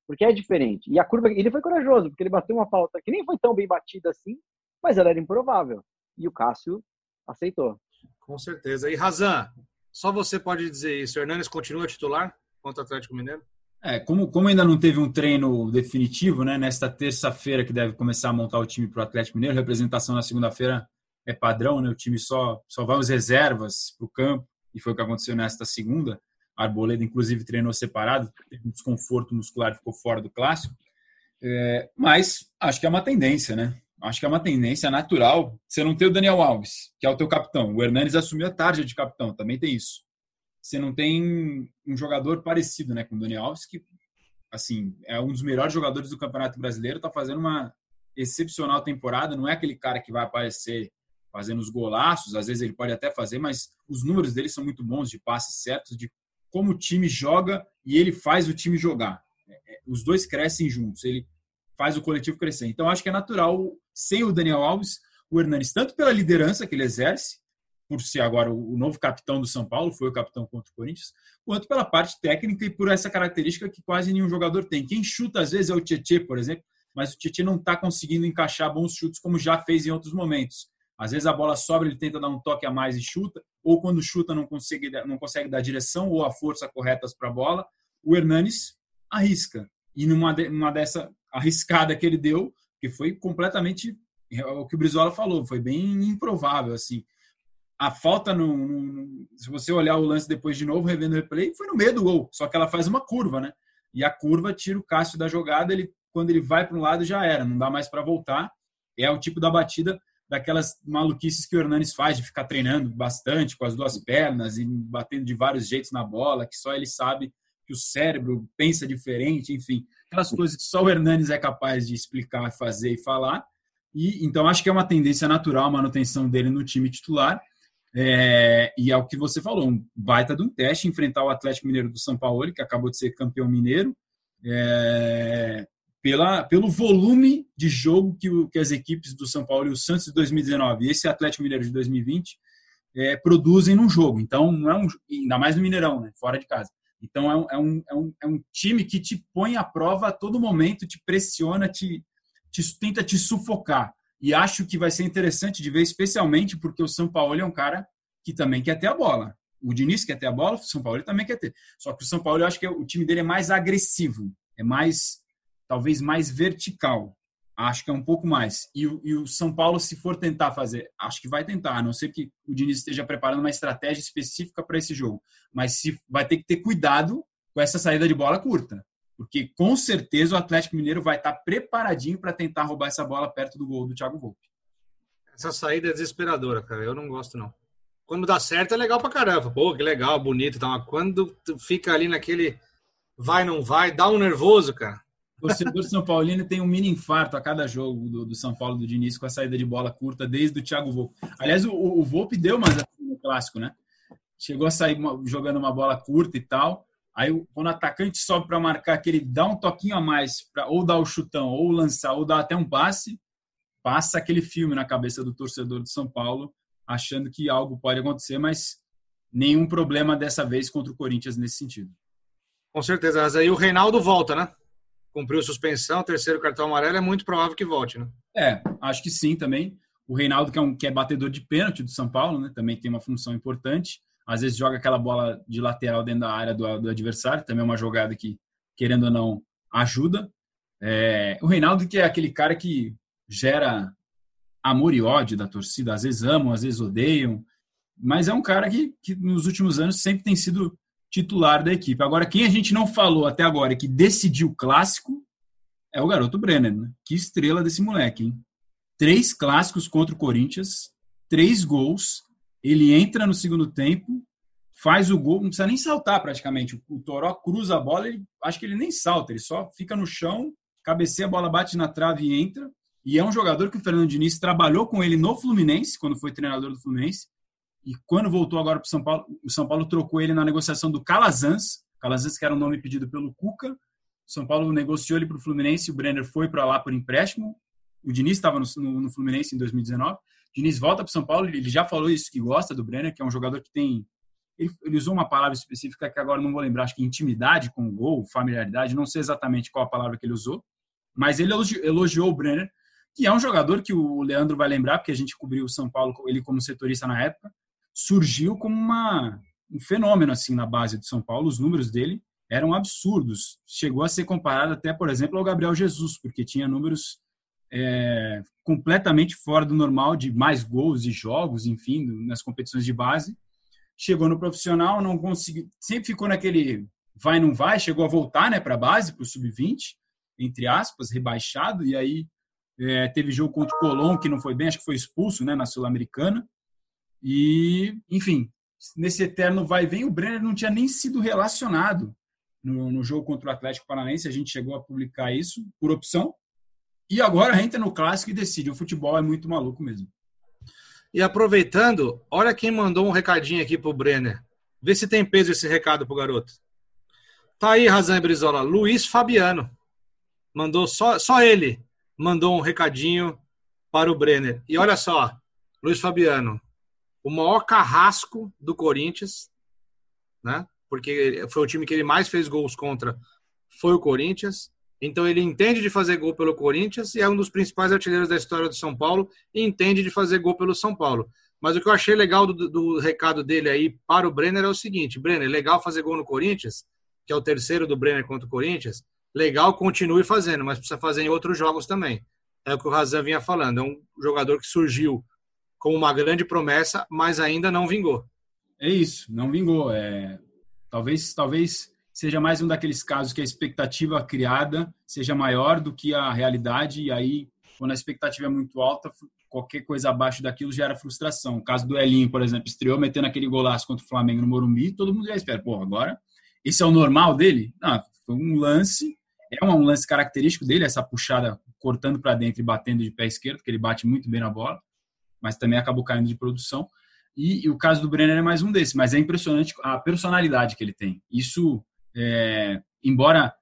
Porque é diferente. E a curva, ele foi corajoso, porque ele bateu uma falta que nem foi tão bem batida assim, mas ela era improvável. E o Cássio aceitou. Com certeza. E Razan, só você pode dizer isso. O Hernandes continua titular contra o Atlético Mineiro? É, como, como ainda não teve um treino definitivo, né, nesta terça-feira que deve começar a montar o time para o Atlético Mineiro, representação na segunda-feira é padrão, né? O time só só vai os reservas para o campo e foi o que aconteceu nesta segunda. A Arboleda, inclusive, treinou separado, teve um desconforto muscular, ficou fora do clássico. É, mas acho que é uma tendência, né? Acho que é uma tendência natural. Você não tem o Daniel Alves, que é o teu capitão. O Hernanes assumiu a tarde de capitão, também tem isso. Você não tem um jogador parecido, né, com o Daniel Alves, que assim é um dos melhores jogadores do Campeonato Brasileiro, está fazendo uma excepcional temporada. Não é aquele cara que vai aparecer fazendo os golaços, às vezes ele pode até fazer, mas os números dele são muito bons de passes certos, de como o time joga e ele faz o time jogar. É, é, os dois crescem juntos, ele faz o coletivo crescer. Então acho que é natural, sem o Daniel Alves, o Hernanes, tanto pela liderança que ele exerce, por ser agora o novo capitão do São Paulo, foi o capitão contra o Corinthians, quanto pela parte técnica e por essa característica que quase nenhum jogador tem. Quem chuta às vezes é o Tietchan, por exemplo, mas o Tietchan não está conseguindo encaixar bons chutes como já fez em outros momentos. Às vezes a bola sobra, ele tenta dar um toque a mais e chuta, ou quando chuta não consegue, não consegue dar direção ou a força corretas para a bola. O Hernanes arrisca. E numa, numa dessa arriscada que ele deu, que foi completamente é o que o Brizola falou, foi bem improvável assim. A falta no, no, se você olhar o lance depois de novo, revendo o replay, foi no meio do gol, só que ela faz uma curva, né? E a curva tira o Cássio da jogada, ele quando ele vai para um lado já era, não dá mais para voltar. É o tipo da batida daquelas maluquices que o Hernanes faz de ficar treinando bastante com as duas pernas e batendo de vários jeitos na bola, que só ele sabe que o cérebro pensa diferente, enfim, aquelas coisas que só o Hernanes é capaz de explicar, fazer e falar. E então acho que é uma tendência natural a manutenção dele no time titular. É, e é o que você falou, um baita de um teste enfrentar o Atlético Mineiro do São Paulo, que acabou de ser campeão mineiro. É, pela, pelo volume de jogo que, o, que as equipes do São Paulo e o Santos de 2019 e esse Atlético Mineiro de 2020 é, produzem num jogo. Então, não é um, ainda mais no Mineirão, né, fora de casa. Então, é um, é, um, é, um, é um time que te põe à prova a todo momento, te pressiona, te, te tenta te sufocar. E acho que vai ser interessante de ver, especialmente porque o São Paulo é um cara que também quer ter a bola. O Diniz quer ter a bola, o São Paulo também quer ter. Só que o São Paulo, eu acho que o time dele é mais agressivo, é mais talvez mais vertical. Acho que é um pouco mais. E, e, o São Paulo, se for tentar fazer, acho que vai tentar, a não ser que o Diniz esteja preparando uma estratégia específica para esse jogo. Mas se, vai ter que ter cuidado com essa saída de bola curta. Porque com certeza o Atlético Mineiro vai estar preparadinho para tentar roubar essa bola perto do gol do Thiago Volpe. Essa saída é desesperadora, cara. Eu não gosto, não. Quando dá certo é legal pra caramba. Pô, que legal, bonito e tal. Mas quando fica ali naquele vai, não vai, dá um nervoso, cara. O torcedor São Paulino tem um mini infarto a cada jogo do, do, São Paulo do Diniz com a saída de bola curta desde o Thiago Volpe. Aliás, o, o Volpe deu umas assim no clássico, né? Chegou a sair uma, jogando uma bola curta e tal. Aí, quando o atacante sobe para marcar, que ele dá um toquinho a mais para ou dar o chutão, ou lançar, ou dar até um passe, passa aquele filme na cabeça do torcedor de São Paulo, achando que algo pode acontecer, mas nenhum problema dessa vez contra o Corinthians nesse sentido. Com certeza, mas aí o Reinaldo volta, né? cumpriu suspensão, terceiro cartão amarelo, é muito provável que volte, né? É, acho que sim também. O Reinaldo, que é, um, que é batedor de pênalti do São Paulo, né? Também tem uma função importante. Às vezes joga aquela bola de lateral dentro da área do, do adversário, também é uma jogada que, querendo ou não, ajuda. É, o Reinaldo, que é aquele cara que gera amor e ódio da torcida, às vezes amam, às vezes odeiam, mas é um cara que, que nos últimos anos sempre tem sido titular da equipe. Agora, quem a gente não falou até agora que decidiu o clássico é o garoto Brenner. Né? Que estrela desse moleque, hein? Três clássicos contra o Corinthians, três gols. Ele entra no segundo tempo, faz o gol, não precisa nem saltar praticamente. O Toró cruza a bola, ele, acho que ele nem salta, ele só fica no chão, cabeceia a bola, bate na trave e entra. E é um jogador que o Fernando Diniz trabalhou com ele no Fluminense, quando foi treinador do Fluminense. E quando voltou agora para o São Paulo, o São Paulo trocou ele na negociação do Calazans. Calazans, que era um nome pedido pelo Cuca. O São Paulo negociou ele para o Fluminense. O Brenner foi para lá por empréstimo. O Diniz estava no, no, no, Fluminense em 2019. Diniz volta para São Paulo. Ele já falou isso, que gosta do Brenner, que é um jogador que tem. Ele, ele usou uma palavra específica que agora não vou lembrar, acho que intimidade com o gol, familiaridade. Não sei exatamente qual a palavra que ele usou. Mas ele elogiou, elogiou o Brenner que é um jogador que o Leandro vai lembrar, porque a gente cobriu o São Paulo, ele como setorista na época, surgiu como uma, um fenômeno assim na base do São Paulo. Os números dele eram absurdos. Chegou a ser comparado até, por exemplo, ao Gabriel Jesus, porque tinha números é, completamente fora do normal de mais gols e jogos, enfim, nas competições de base. Chegou no profissional, não conseguiu, sempre ficou naquele vai não vai, chegou a voltar, né, para a base, para o sub-20, entre aspas, rebaixado e aí é, teve jogo contra o Colón que não foi bem, acho que foi expulso, né, na Sul-Americana. E, enfim, nesse eterno vai e vem, o Brenner não tinha nem sido relacionado no, no, jogo contra o Atlético Paranaense. A gente chegou a publicar isso por opção. E agora entra no clássico e decide. O futebol é muito maluco mesmo. E aproveitando, olha quem mandou um recadinho aqui pro Brenner. Vê se tem peso esse recado pro garoto. Tá aí, Razan Brizola. Luiz Fabiano. Mandou só, só ele. Mandou um recadinho para o Brenner. E olha só, Luiz Fabiano, o maior carrasco do Corinthians, né? Porque foi o time que ele mais fez gols contra, foi o Corinthians. Então ele entende de fazer gol pelo Corinthians e é um dos principais artilheiros da história do São Paulo e entende de fazer gol pelo São Paulo. Mas o que eu achei legal do, do recado dele aí para o Brenner é o seguinte: Brenner, legal fazer gol no Corinthians, que é o terceiro do Brenner contra o Corinthians. Legal, continue fazendo, mas precisa fazer em outros jogos também. É o que o Razan vinha falando. É um jogador que surgiu como uma grande promessa, mas ainda não vingou. É isso, não vingou. É, talvez, talvez seja mais um daqueles casos que a expectativa criada seja maior do que a realidade, e aí, quando a expectativa é muito alta, qualquer coisa abaixo daquilo gera frustração. O caso do Elinho, por exemplo, estreou metendo aquele golaço contra o Flamengo no Morumbi, todo mundo já espera, pô, agora, esse é o normal dele? Não, foi um lance, é um lance característico dele, essa puxada cortando para dentro e batendo de pé esquerdo, que ele bate muito bem na bola mas também acabou caindo de produção. E, e, o caso do Brenner é mais um desses, mas é impressionante a personalidade que ele tem. Isso, é, embora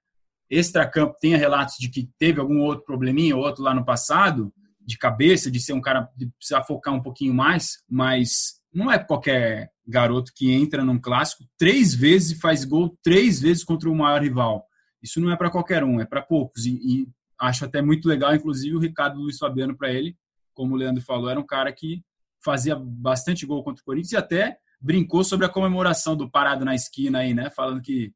extra-campo tenha relatos de que teve algum outro probleminha ou outro lá no passado, de cabeça, de ser um cara de precisar focar um pouquinho mais, mas não é qualquer garoto que entra num clássico três vezes e faz gol três vezes contra o maior rival. Isso não é para qualquer um, é para poucos. E, e, acho até muito legal, inclusive, o Ricardo Luiz Fabiano para ele, como o Leandro falou, era um cara que fazia bastante gol contra o Corinthians e até brincou sobre a comemoração do parado na esquina aí, né? Falando que,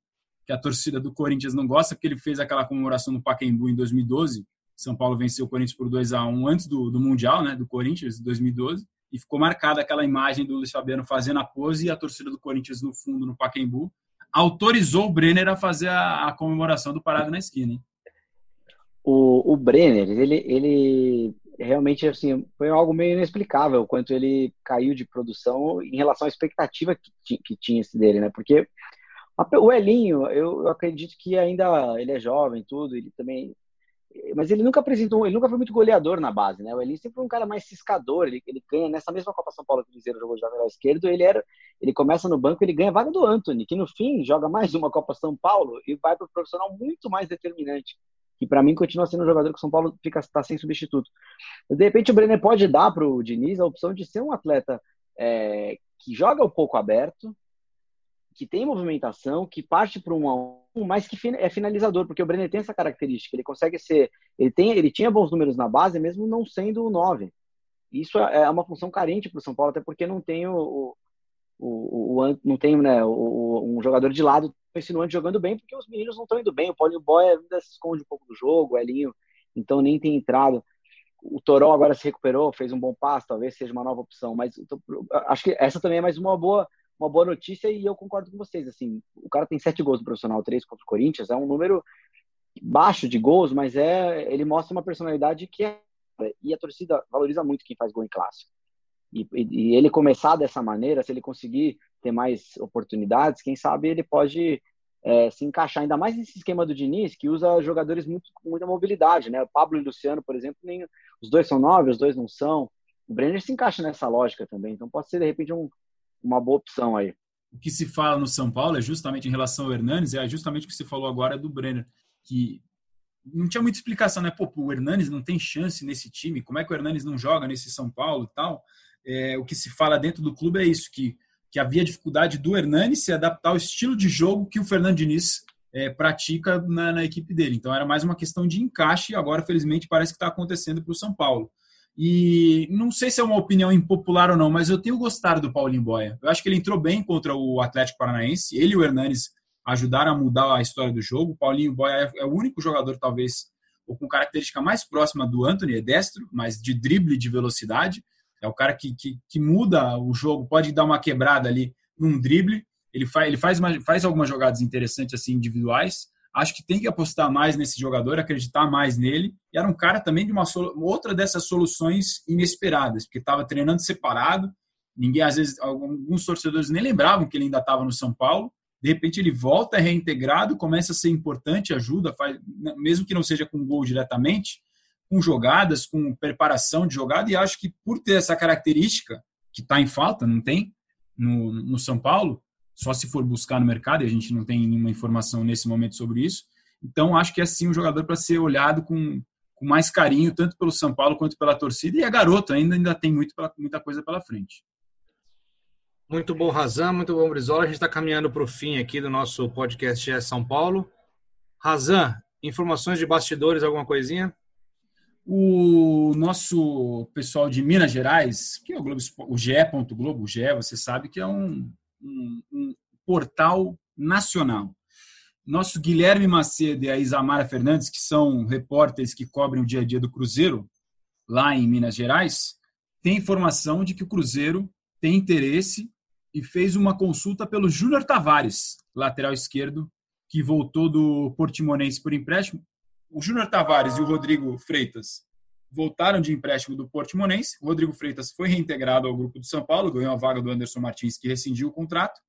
que a torcida do Corinthians não gosta, porque ele fez aquela comemoração no Pacaembu em 2012. São Paulo venceu o Corinthians por 2 a 1 antes do, do Mundial, né? Do Corinthians, 2012. E ficou marcada aquela imagem do Luiz Fabiano fazendo a pose e a torcida do Corinthians no fundo, no Pacaembu. Autorizou o Brenner a fazer a, a comemoração do parado na esquina, hein? O, o Brenner, ele, ele realmente assim foi algo meio inexplicável quanto ele caiu de produção em relação à expectativa que, que tinha esse dele, né? Porque o Elinho, eu, acredito que ainda ele é jovem, tudo, ele também, mas ele nunca apresentou, ele nunca foi muito goleador na base, né? O Elinho sempre foi um cara mais ciscador, ele, ele ganha nessa mesma Copa São Paulo que o Cruzeiro jogou de lateral esquerdo, ele era, ele começa no banco, ele ganha a vaga do Anthony, que no fim joga mais uma Copa São Paulo e vai para o profissional muito mais determinante que para mim continua sendo um jogador que o São Paulo fica está sem substituto. De repente o Brenner pode dar para o Diniz a opção de ser um atleta é, que joga um pouco aberto, que tem movimentação, que parte para um a um, mas que é finalizador, porque o Brenner tem essa característica, ele consegue ser, ele tem, ele tinha bons números na base, mesmo não sendo o 9. Isso é, é uma função carente para o São Paulo, até porque não tem o, o, o, não tem né, o, um jogador de lado insinuante jogando bem, porque os meninos não estão indo bem. O Paulinho Boy ainda se esconde um pouco do jogo, o Elinho, então nem tem entrado. O Toró agora se recuperou, fez um bom passo, talvez seja uma nova opção. Mas acho que essa também é mais uma boa, uma boa notícia e eu concordo com vocês. Assim, o cara tem sete gols no profissional, três contra o Corinthians, é um número baixo de gols, mas é ele mostra uma personalidade que é e a torcida valoriza muito quem faz gol em clássico. E, e, ele começar dessa maneira, se ele conseguir ter mais oportunidades, quem sabe ele pode é, se encaixar ainda mais nesse esquema do Diniz, que usa jogadores muito, com muita mobilidade, né? O Pablo e o Luciano, por exemplo, nem, os dois são nove, os dois não são. O Brenner se encaixa nessa lógica também, então pode ser de repente um, uma boa opção aí. O que se fala no São Paulo é justamente em relação ao Hernanes, é justamente o que se falou agora do Brenner, que não tinha muita explicação, né? Pô, o Hernanes não tem chance nesse time, como é que o Hernanes não joga nesse São Paulo e tal? É, o que se fala dentro do clube é isso, que, que havia dificuldade do Hernanes se adaptar ao estilo de jogo que o Fernando Diniz é, pratica na, na, equipe dele. Então era mais uma questão de encaixe e agora, felizmente, parece que está acontecendo para o São Paulo. E não sei se é uma opinião impopular ou não, mas eu tenho gostado do Paulinho Boia. Eu acho que ele entrou bem contra o Atlético Paranaense. Ele e o Hernanes ajudaram a mudar a história do jogo. O Paulinho Boia é o único jogador, talvez, ou com característica mais próxima do Anthony, é destro, mas de drible de velocidade. É o cara que, que, que muda o jogo, pode dar uma quebrada ali num drible. Ele faz, ele faz, uma, faz algumas jogadas interessantes assim individuais. Acho que tem que apostar mais nesse jogador, acreditar mais nele. E era um cara também de uma outra dessas soluções inesperadas, porque estava treinando separado. Ninguém, às vezes, alguns torcedores nem lembravam que ele ainda estava no São Paulo. De repente ele volta, é reintegrado, começa a ser importante, ajuda, faz, mesmo que não seja com gol diretamente, com jogadas, com preparação de jogada, e acho que por ter essa característica, que está em falta, não tem, no, no São Paulo, só se for buscar no mercado, e a gente não tem nenhuma informação nesse momento sobre isso. Então, acho que é sim um jogador para ser olhado com, com mais carinho, tanto pelo São Paulo quanto pela torcida. E a garota ainda, ainda tem muito, muita coisa pela frente. Muito bom, Razan, muito bom, Brizola. A gente está caminhando para o fim aqui do nosso podcast é São Paulo. Razan, informações de bastidores, alguma coisinha? O nosso pessoal de Minas Gerais, que é o, Globo, o GE. Globo, o GE, você sabe que é um, um, portal nacional. Nosso Guilherme Macedo e a Isamara Fernandes, que são repórteres que cobrem o dia a dia do Cruzeiro, lá em Minas Gerais, têm informação de que o Cruzeiro tem interesse e fez uma consulta pelo Júnior Tavares, lateral esquerdo, que voltou do Portimonense por empréstimo o Júnior Tavares e o Rodrigo Freitas voltaram de empréstimo do Portimonense. O Rodrigo Freitas foi reintegrado ao grupo do São Paulo, ganhou a vaga do Anderson Martins, que rescindiu o contrato.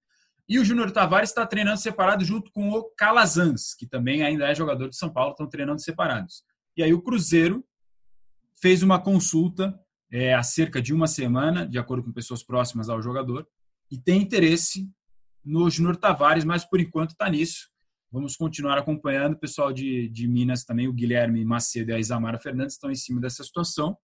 E o Júnior Tavares está treinando separado junto com o Calazans, que também ainda é jogador de São Paulo, estão treinando separados. E aí o Cruzeiro fez uma consulta é, há cerca de uma semana, de acordo com pessoas próximas ao jogador, e tem interesse no Júnior Tavares, mas por enquanto está nisso. Vamos continuar acompanhando. O pessoal de, de Minas também, o Guilherme Macedo e a Isamara Fernandes estão em cima dessa situação.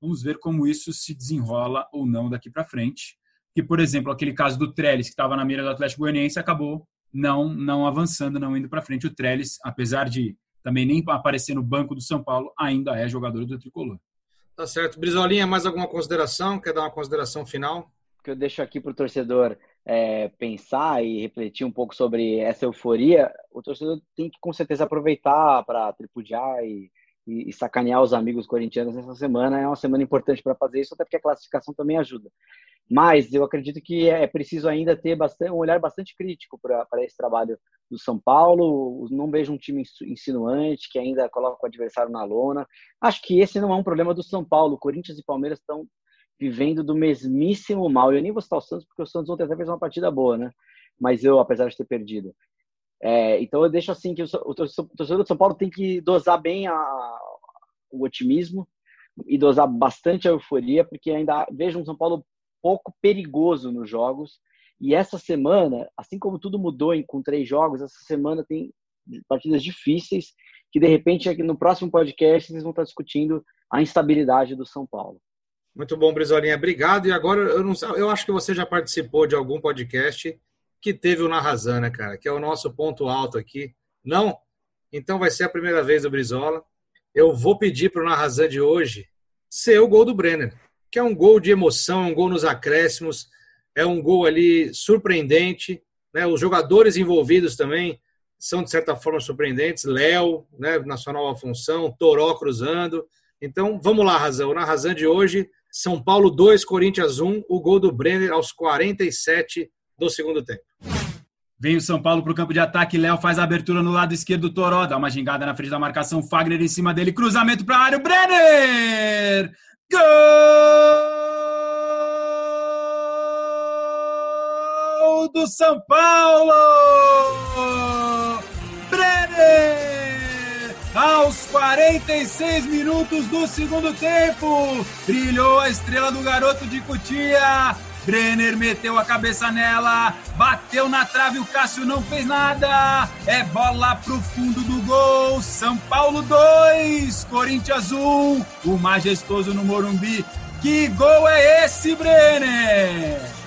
Vamos ver como isso se desenrola ou não daqui para frente. Que, por exemplo, aquele caso do Trellis, que estava na mira do Atlético Goianiense, acabou não, não avançando, não indo para frente. O Trellis, apesar de também nem aparecer no banco do São Paulo, ainda é jogador do tricolor. Tá certo. Brizolinha, mais alguma consideração? Quer dar uma consideração final? Que eu deixo aqui para o torcedor é, pensar e refletir um pouco sobre essa euforia, o torcedor tem que com certeza aproveitar para tripudiar e, e, e, sacanear os amigos corintianos nessa semana. É uma semana importante para fazer isso, até porque a classificação também ajuda. Mas eu acredito que é preciso ainda ter bastante, um olhar bastante crítico para esse trabalho do São Paulo. Não vejo um time insinuante que ainda coloca o adversário na lona. Acho que esse não é um problema do São Paulo. Corinthians e Palmeiras estão vivendo do mesmíssimo mal. Eu nem vou citar o Santos, porque o Santos ontem até fez uma partida boa, né? Mas eu, apesar de ter perdido. É, então eu deixo assim que o, torcedor do São Paulo tem que dosar bem a, o otimismo e dosar bastante a euforia, porque ainda vejo um São Paulo pouco perigoso nos jogos. E essa semana, assim como tudo mudou em, com três jogos, essa semana tem partidas difíceis que de repente no próximo podcast vocês vão estar discutindo a instabilidade do São Paulo. Muito bom, Brizolinha. Obrigado. E agora, eu não eu acho que você já participou de algum podcast que teve o Narrazan, né, cara? Que é o nosso ponto alto aqui. Não? Então vai ser a primeira vez do Brizola. Eu vou pedir para o Narrazan de hoje ser o gol do Brenner, que é um gol de emoção, um gol nos acréscimos. É um gol ali surpreendente, né? Os jogadores envolvidos também são de certa forma surpreendentes. Léo, né, na sua nova função, Toró cruzando. Então, vamos lá, Razão. Na Razão de hoje, São Paulo 2, Corinthians 1, o gol do Brenner aos 47 do segundo tempo. Vem o São Paulo para o campo de ataque. Léo faz a abertura no lado esquerdo. Toró dá uma gingada na frente da marcação. Fagner em cima dele. Cruzamento para a área. Brenner! Gol do São Paulo! Brenner! Aos 46 minutos do segundo tempo, brilhou a estrela do garoto de Cutia. Brenner meteu a cabeça nela, bateu na trave, o Cássio não fez nada. É bola pro fundo do gol. São Paulo 2, Corinthians 1. O majestoso no Morumbi. Que gol é esse, Brenner?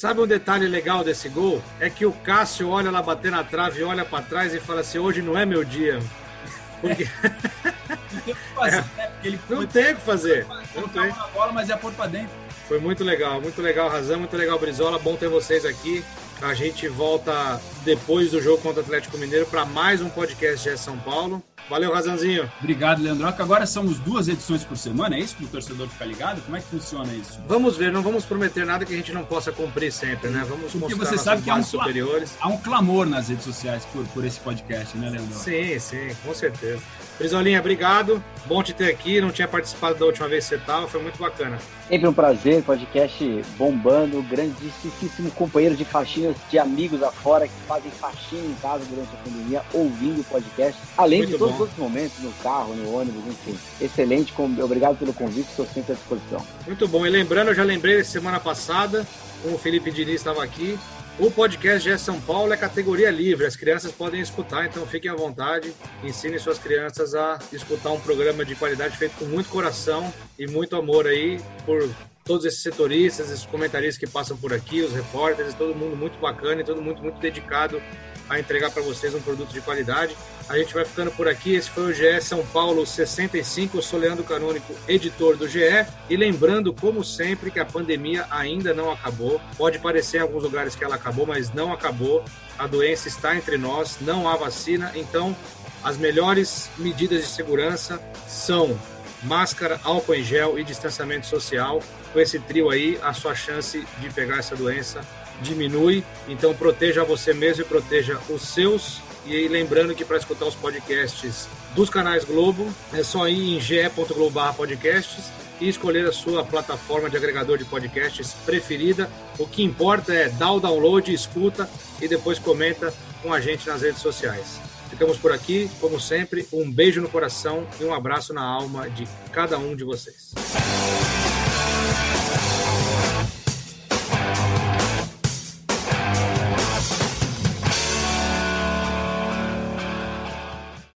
Sabe um detalhe legal desse gol? É que o Cássio olha lá bater na trave, olha para trás e fala assim: hoje não é meu dia. Porque... Não tem o que fazer, né? Porque ele Não tem o que fazer. Não tem. a bola, mas é pôr pra dentro. Foi muito legal, muito legal, Razão, muito legal, Brizola. Bom ter vocês aqui. A gente volta depois do jogo contra o Atlético Mineiro para mais um podcast de São Paulo. Valeu, Razãozinho. Obrigado, Leandroca. Agora somos duas edições por semana, é isso? Para o torcedor ficar ligado? Como é que funciona isso? Vamos ver, não vamos prometer nada que a gente não possa cumprir sempre, né? Vamos Porque mostrar você sabe que é um superiores. Há um clamor nas redes sociais por, por esse podcast, né, Leandro? Sim, sim, com certeza. Brizolinha, obrigado. Bom te ter aqui. Não tinha participado da última vez que você estava, foi muito bacana. Sempre um prazer, podcast bombando, grandíssimo companheiro de faxinas, de amigos afora que fazem faxina em casa durante a pandemia, ouvindo o podcast, além Muito de todos bom. os outros momentos, no carro, no ônibus, enfim. Excelente, obrigado pelo convite, estou sempre à disposição. Muito bom. E lembrando, eu já lembrei semana passada, com o Felipe Diniz estava aqui. O podcast GE São Paulo é categoria livre, as crianças podem escutar, então fiquem à vontade. Ensinem suas crianças a escutar um programa de qualidade feito com muito coração e muito amor aí por todos esses setoristas, esses comentaristas que passam por aqui, os repórteres, todo mundo muito bacana e todo mundo muito dedicado a entregar para vocês um produto de qualidade. A gente vai ficando por aqui. Esse foi o GE São Paulo 65. Eu sou Leandro Canônico, editor do GE. E lembrando, como sempre, que a pandemia ainda não acabou. Pode parecer em alguns lugares que ela acabou, mas não acabou. A doença está entre nós, não há vacina. Então, as melhores medidas de segurança são máscara, álcool em gel e distanciamento social. Com esse trio aí, a sua chance de pegar essa doença diminui. Então proteja você mesmo e proteja os seus. E aí, lembrando que para escutar os podcasts dos canais Globo, é só ir em ge.globo.br podcasts e escolher a sua plataforma de agregador de podcasts preferida. O que importa é dar o download, escuta e depois comenta com a gente nas redes sociais. Ficamos por aqui, como sempre, um beijo no coração e um abraço na alma de cada um de vocês.